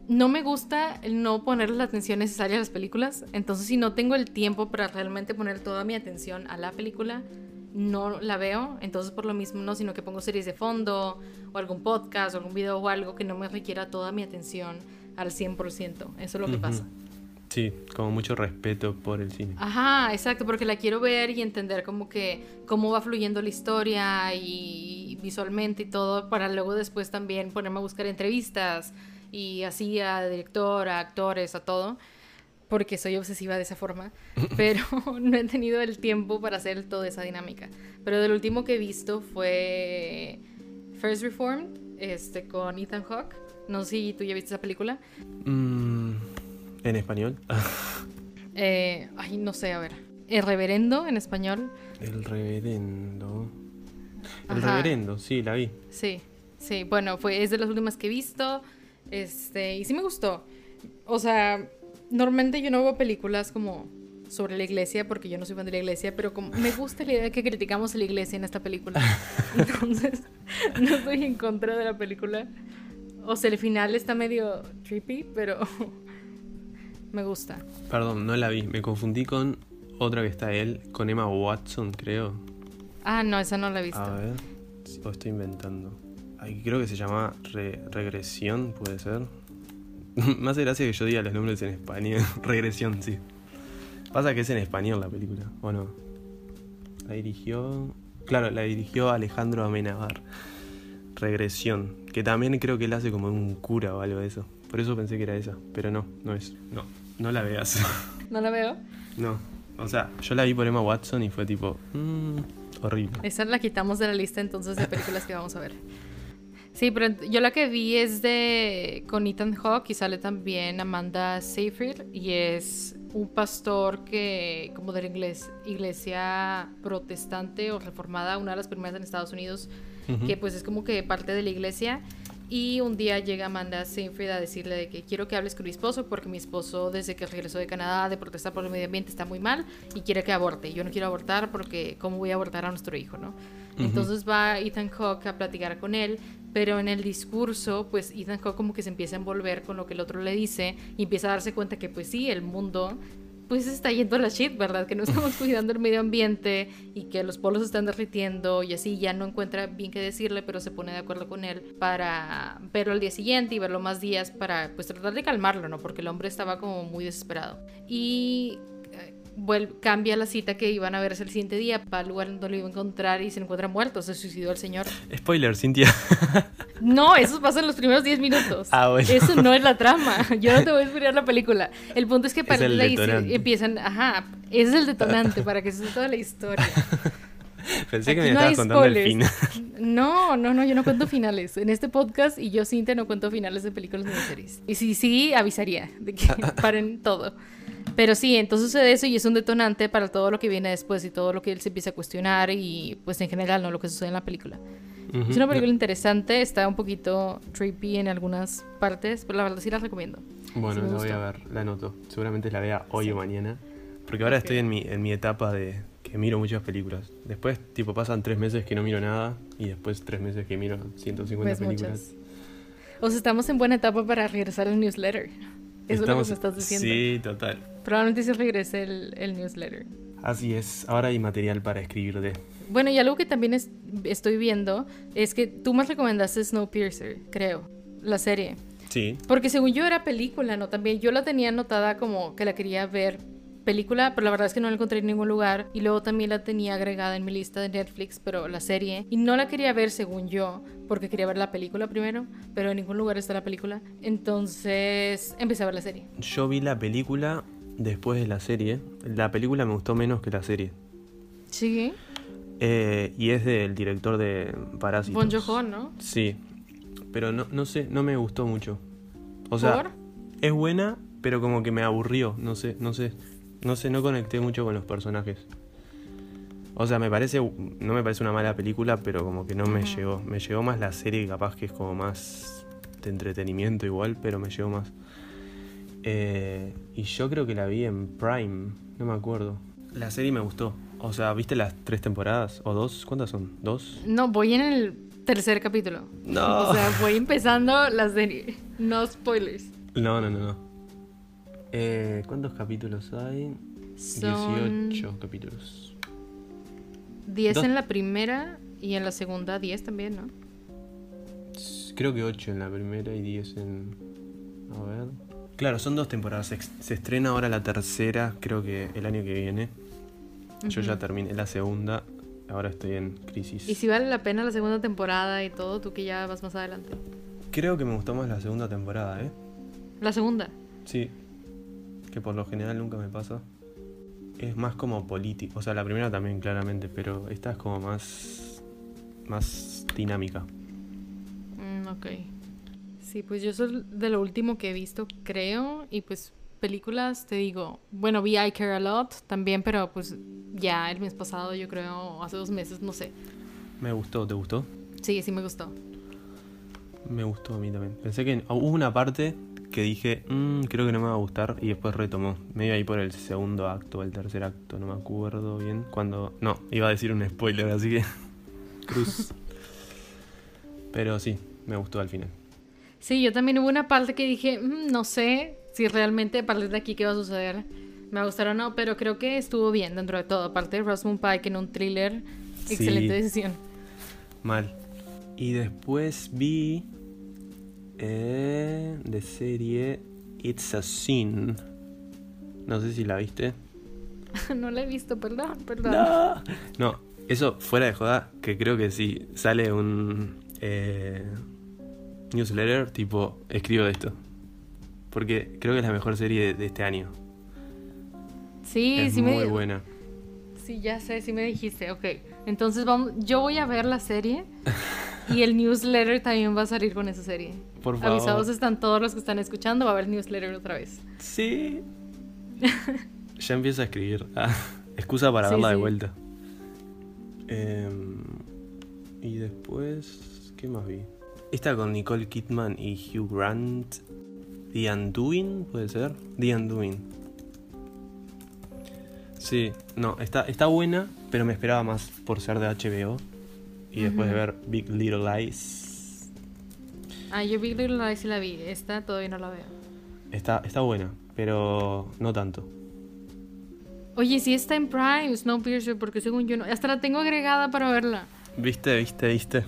no me gusta el no poner la atención necesaria a las películas. Entonces, si no tengo el tiempo para realmente poner toda mi atención a la película, no la veo, entonces por lo mismo no, sino que pongo series de fondo o algún podcast o algún video o algo que no me requiera toda mi atención al 100%. Eso es lo que pasa. Sí, como mucho respeto por el cine. Ajá, exacto, porque la quiero ver y entender como que cómo va fluyendo la historia y visualmente y todo, para luego después también ponerme a buscar entrevistas y así a director, a actores, a todo porque soy obsesiva de esa forma, pero no he tenido el tiempo para hacer toda esa dinámica. Pero del último que he visto fue First Reformed, este, con Ethan Hawke. No sé si tú ya viste esa película. Mm, ¿En español? eh, ay, no sé, a ver. El reverendo en español. El reverendo. El reverendo, sí, la vi. Sí, sí, bueno, fue, es de las últimas que he visto. Este, y sí me gustó. O sea, normalmente yo no veo películas como sobre la iglesia porque yo no soy fan de la iglesia, pero como me gusta la idea de que criticamos a la iglesia en esta película. Entonces, no estoy en contra de la película. O sea, el final está medio trippy, pero me gusta. Perdón, no la vi. Me confundí con otra que está él, con Emma Watson, creo. Ah, no, esa no la he visto. A ver, o estoy inventando. Ay, creo que se llama Regresión, puede ser. Más gracia que yo diga los nombres en español. Regresión, sí. Pasa que es en español la película, ¿o no? La dirigió. Claro, la dirigió Alejandro Amenabar. Regresión. Que también creo que él hace como un cura o algo de eso. Por eso pensé que era esa. Pero no, no es. No, no la veas. ¿No la veo? No. O sea, yo la vi por Emma Watson y fue tipo. Mmm, horrible. Esa la quitamos de la lista entonces de películas que vamos a ver. Sí, pero yo la que vi es de con Ethan Hawke y sale también Amanda Seyfried y es un pastor que como de la iglesia protestante o reformada, una de las primeras en Estados Unidos, que pues es como que parte de la iglesia y un día llega Amanda Seyfried a decirle de que quiero que hables con mi esposo porque mi esposo desde que regresó de Canadá de protestar por el medio ambiente está muy mal y quiere que aborte. Yo no quiero abortar porque cómo voy a abortar a nuestro hijo, ¿no? Entonces va Ethan Hawke a platicar con él, pero en el discurso, pues Ethan Hawke como que se empieza a envolver con lo que el otro le dice y empieza a darse cuenta que pues sí, el mundo pues está yendo a la shit, ¿verdad? Que no estamos cuidando el medio ambiente y que los polos están derritiendo y así ya no encuentra bien qué decirle, pero se pone de acuerdo con él para verlo al día siguiente y verlo más días para pues tratar de calmarlo, ¿no? Porque el hombre estaba como muy desesperado. Y cambia la cita que iban a verse el siguiente día para el lugar donde lo iba a encontrar y se encuentra muerto, se suicidó el señor. Spoiler, Cintia. No, eso pasa en los primeros 10 minutos. Ah, eso no es la trama. Yo no te voy a explicar la película. El punto es que para es empiezan, ajá, ese es el detonante para que se toda la historia. Pensé que me estabas contando el final. No, no, no, yo no cuento finales. En este podcast y yo, Cintia, no cuento finales de películas ni de series. Y si sí, avisaría de que paren todo. Pero sí, entonces sucede eso y es un detonante para todo lo que viene después y todo lo que él se empieza a cuestionar y pues en general, ¿no? Lo que sucede en la película. Es una película interesante, está un poquito trippy en algunas partes, pero la verdad sí la recomiendo. Bueno, la voy a ver, la anoto. Seguramente la vea hoy o mañana. Porque ahora estoy en mi, en mi etapa de que miro muchas películas. Después, tipo, pasan tres meses que no miro nada y después tres meses que miro 150 películas. O sea, estamos en buena etapa para regresar al newsletter. Eso es lo que me estás diciendo. Sí, total. Probablemente se regrese el, el, newsletter. Así es, ahora hay material para escribir de. Bueno, y algo que también estoy viendo es que tú me recomendaste Snowpiercer, creo, la serie. Sí. Porque según yo era película, ¿no? También yo la tenía anotada como que la quería ver película, pero la verdad es que no la encontré en ningún lugar. Y luego también la tenía agregada en mi lista de Netflix, pero la serie. Y no la quería ver según yo, porque quería ver la película primero, pero en ningún lugar está la película. Entonces empecé a ver la serie. Yo vi la película después de la serie. La película me gustó menos que la serie. Sí. Eh, y es del director de Parásitos. Bon Joon, ¿no? Sí. Pero no, no sé, no me gustó mucho. O sea, es buena, pero como que me aburrió, no sé, no sé. No sé, no conecté mucho con los personajes. O sea, me parece, no me parece una mala película, pero como que no me llegó. Me llegó más la serie, capaz que es como más de entretenimiento igual, pero me llegó más. Eh, y yo creo que la vi en Prime, no me acuerdo. La serie me gustó. O sea, ¿viste las tres temporadas? ¿O dos? ¿Cuántas son? ¿Dos? No, voy en el tercer capítulo. No. O sea, voy empezando la serie. No spoilers. No, no, no, no. Eh, ¿Cuántos capítulos hay? Son 18 capítulos. 10 en la primera y en la segunda 10 también, ¿no? Creo que 8 en la primera y 10 en... A ver. Claro, son dos temporadas. Se, estrena ahora la tercera, creo que el año que viene. Yo ya terminé la segunda, ahora estoy en crisis. ¿Y si vale la pena la segunda temporada y todo? Tú que ya vas más adelante. Creo que me gustó más la segunda temporada, ¿eh? ¿La segunda? Sí, que por lo general nunca me pasa. Es más como político, o sea, la primera también claramente, pero esta es como más más dinámica. Mm, ok. Sí, pues yo soy de lo último que he visto, creo, y pues películas, te digo, bueno, vi I Care a Lot también, pero pues ya el mes pasado, yo creo, hace dos meses, no sé. Me gustó, ¿te gustó? Sí, sí me gustó. Me gustó a mí también. Pensé que hubo una parte que dije, "Mm, creo que no me va a gustar y después retomó. Medio ahí por el segundo acto o el tercer acto, no me acuerdo bien. Cuando... No, iba a decir un spoiler, así que... Cruz. Pero sí, me gustó al final. Sí, yo también hubo una parte que dije, "Mm, no sé si realmente a partir de aquí qué va a suceder. Me va a gustar o no, pero creo que estuvo bien dentro de todo. Aparte de Rosamund Pike en un thriller, Sí. excelente decisión. Mal. Y después vi eh, de serie It's a Sin. No sé si la viste. no la he visto, perdón, perdón. No. No, eso fuera de joda, que creo que si sale un eh, newsletter, tipo, escribo esto. Porque creo que es la mejor serie de, de este año. Sí, es sí muy me buena. Sí, ya sé, sí me dijiste. Ok, entonces vamos, yo voy a ver la serie y el newsletter también va a salir con esa serie. Por favor. Avisados están todos los que están escuchando, va a haber newsletter otra vez. Sí. ya empiezo a escribir. Ah, excusa para Sí, darla de vuelta. Em, y después, ¿qué más vi? Esta con Nicole Kidman y Hugh Grant. The Undoing, ¿puede ser? The Undoing. Sí, no, está, está buena, pero me esperaba más por ser de HBO. Y después de ver Big Little Lies. Ah, yo Big Little Lies sí la vi, esta todavía no la veo. Está, está buena, pero no tanto. Oye, sí está en Prime, Snowpiercer, porque según yo no, hasta la tengo agregada para verla. ¿Viste, viste, viste?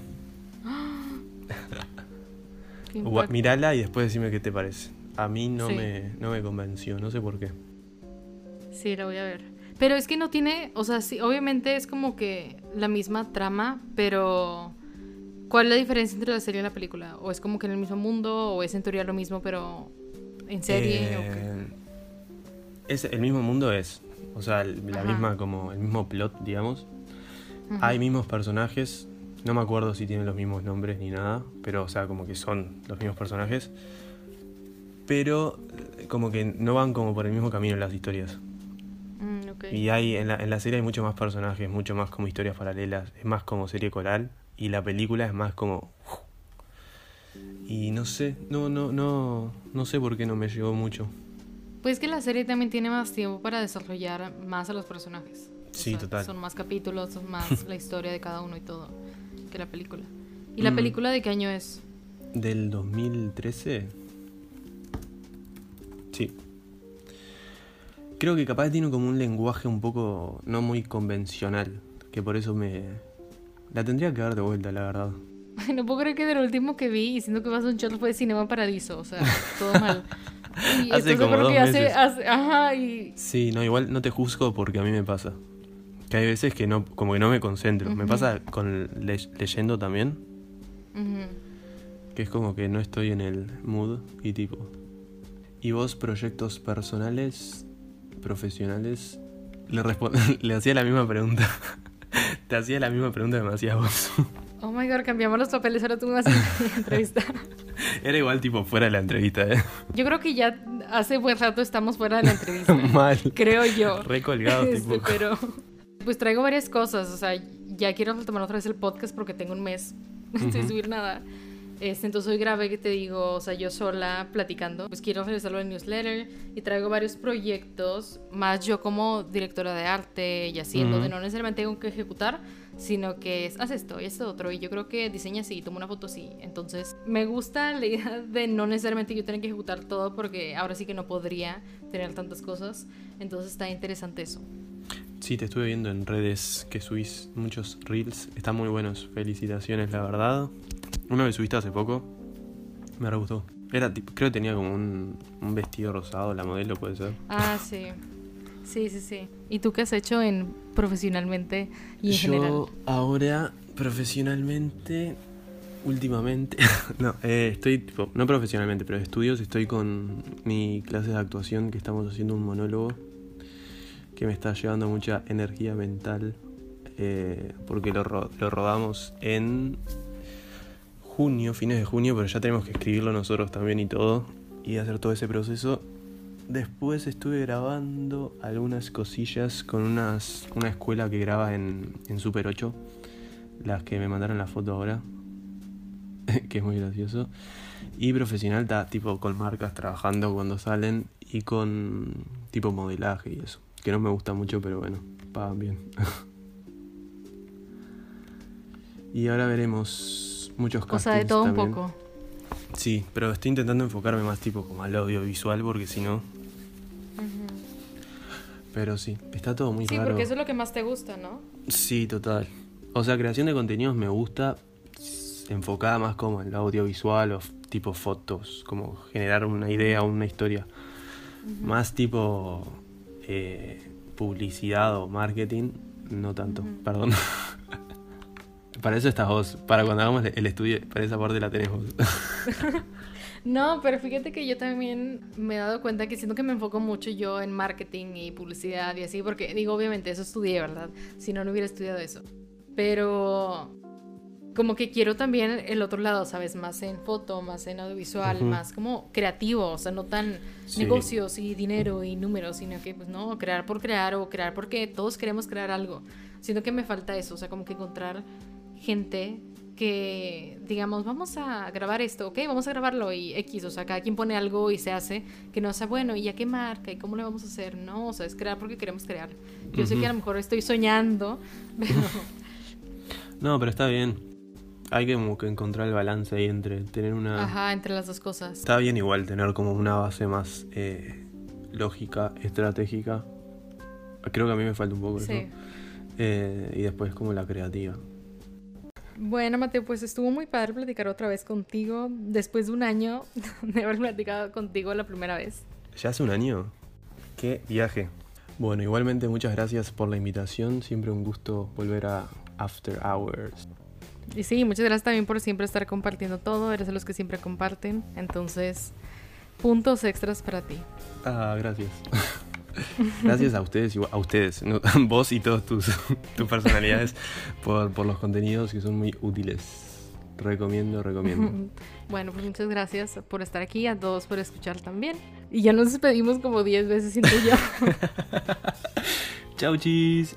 Mírala y después decime qué te parece. A mí no, Sí. me, no me convenció, no sé por qué. Sí, la voy a ver. Pero es que no tiene, o sea, sí, obviamente es como que la misma trama, pero ¿cuál es la diferencia entre la serie y la película? ¿O es como que en el mismo mundo o es en teoría lo mismo pero en serie? o qué? Eh, es, el mismo mundo es. O sea, la Ajá. misma, como el mismo plot, digamos. Ujú. Hay mismos personajes. No me acuerdo si tienen los mismos nombres ni nada. Pero, o sea, como que son los mismos personajes. Pero eh, como que no van como por el mismo camino las historias. Mm, ok. Y hay en la, en la serie hay mucho más personajes, mucho más como historias paralelas, es más como serie coral y la película es más como y no sé, no no no no sé por qué no me llegó mucho. Pues que la serie también tiene más tiempo para desarrollar más a los personajes. O Sí, total. Son más capítulos, son más la historia de cada uno y todo que la película. ¿Y la Mm. película de qué año es? Del 2013. Sí. Creo que capaz tiene como un lenguaje un poco no muy convencional, que por eso me la tendría que dar de vuelta, la verdad. No puedo creer que de lo último que vi, y siendo que vas a un short fue Cinema Paradiso, o sea, todo mal. Y Hace como dos hace- meses. hace- ajá, y Sí, no, igual no te juzgo porque a mí me pasa. Que hay veces que no, como que no me concentro. Me pasa con le- leyendo también, ujú. que es como que no estoy en el mood y tipo. ¿Y vos, proyectos personales, profesionales? Le, le hacía la misma pregunta. Te hacía la misma pregunta vos. Oh my god, cambiamos los papeles, ahora tú me vas a entrevistar. Era igual tipo fuera de la entrevista, ¿eh? Yo creo que ya hace buen rato estamos fuera de la entrevista. Mal. creo yo. Recolgado, Este, tipo. pero pues traigo varias cosas, o sea, ya quiero retomar otra vez el podcast porque tengo un mes sin Ujú. subir nada. Este, entonces hoy grabé que te digo, o sea, yo sola platicando, pues quiero regresarlo al newsletter y traigo varios proyectos, más yo como directora de arte y así, en Ujú. donde no necesariamente tengo que ejecutar, sino que es, haz esto y esto otro, y yo creo que diseña así, toma una foto así. Entonces, me gusta la idea de no necesariamente yo tener que ejecutar todo porque ahora sí que no podría tener tantas cosas, entonces está interesante eso. Sí, te estuve viendo en redes que subís muchos reels. Están muy buenos. Felicitaciones, la verdad. Uno que subiste hace poco. Me re gustó. Era tipo, creo que tenía como un, un vestido rosado, la modelo puede ser. Ah, sí. Sí, sí, sí. ¿Y tú qué has hecho en profesionalmente y en Yo general? ahora, profesionalmente, últimamente, no, eh, estoy, tipo, no profesionalmente, pero de estudios, estoy con mi clase de actuación que estamos haciendo un monólogo que me está llevando mucha energía mental eh, porque lo, ro- lo rodamos en junio, fines de junio, pero ya tenemos que escribirlo nosotros también y todo y hacer todo ese proceso. Después estuve grabando algunas cosillas con unas, una escuela que graba en, en Super 8, las que me mandaron la foto ahora, que es muy gracioso. Y profesional está tipo con marcas trabajando cuando salen y con tipo modelaje y eso. Que no me gusta mucho, pero bueno, pagan bien. y ahora veremos muchos castings. O sea, de todo un poco. Sí, pero estoy intentando enfocarme más tipo como al audiovisual porque si no... Pero sí, está todo muy sí, raro. Sí, porque eso es lo que más te gusta, ¿no? Sí, total. O sea, creación de contenidos me gusta enfocada más como en lo audiovisual o tipo fotos, como generar una idea o una historia. Más tipo eh, publicidad o marketing, no tanto, perdón. para eso estás vos, para cuando hagamos el estudio, para esa parte la tenés vos. No, pero fíjate que yo también me he dado cuenta que siento que me enfoco mucho yo en marketing y publicidad y así, porque digo, obviamente eso estudié, ¿verdad? Si no, no hubiera estudiado eso. Pero como que quiero también el otro lado, ¿sabes? Más en foto, más en audiovisual, más como creativo, o sea, no tan negocios y dinero y números, sino que, pues no, crear por crear o crear porque todos queremos crear algo. Siento que me falta eso, o sea, como que encontrar gente que digamos, vamos a grabar esto, ok, vamos a grabarlo y X, o sea, cada quien pone algo y se hace, que no sea bueno, y a qué marca, y cómo le vamos a hacer, no, o sea, es crear porque queremos crear. Yo sé que a lo mejor estoy soñando, pero... No, pero está bien. Hay que como que encontrar el balance ahí entre tener una... Ajá, entre las dos cosas. Está bien igual tener como una base más eh, lógica, estratégica. Creo que a mí me falta un poco sí. eso. Eh, y después como la creativa. Bueno, Mateo, pues estuvo muy padre platicar otra vez contigo después de un año de haber platicado contigo la primera vez. ¿Ya hace un año? ¡Qué viaje! Bueno, igualmente muchas gracias por la invitación. Siempre un gusto volver a After Hours. Y sí, muchas gracias también por siempre estar compartiendo todo. Eres de los que siempre comparten. Entonces, puntos extras para ti. Ah, gracias. Gracias a ustedes, a ustedes, vos y todas tus, tus personalidades por, por los contenidos que son muy útiles. Recomiendo, recomiendo. Bueno, pues muchas gracias por estar aquí, a todos por escuchar también. Y ya nos despedimos como 10 veces, siento yo. Chau, chis.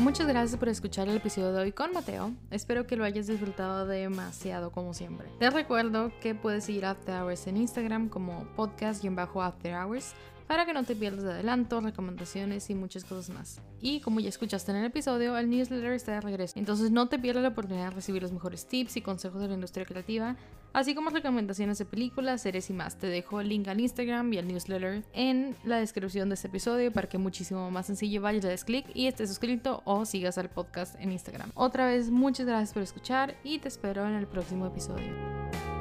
Muchas gracias por escuchar el episodio de hoy con Mateo. Espero que lo hayas disfrutado demasiado como siempre. Te recuerdo que puedes seguir After Hours en Instagram como podcast-after hours para que no te pierdas de adelanto, recomendaciones y muchas cosas más. Y como ya escuchaste en el episodio, el newsletter está de regreso. Entonces no te pierdas la oportunidad de recibir los mejores tips y consejos de la industria creativa, así como recomendaciones de películas, series y más. Te dejo el link al Instagram y al newsletter en la descripción de este episodio para que muchísimo más sencillo vayas, le des clic y estés suscrito o sigas al podcast en Instagram. Otra vez, muchas gracias por escuchar y te espero en el próximo episodio.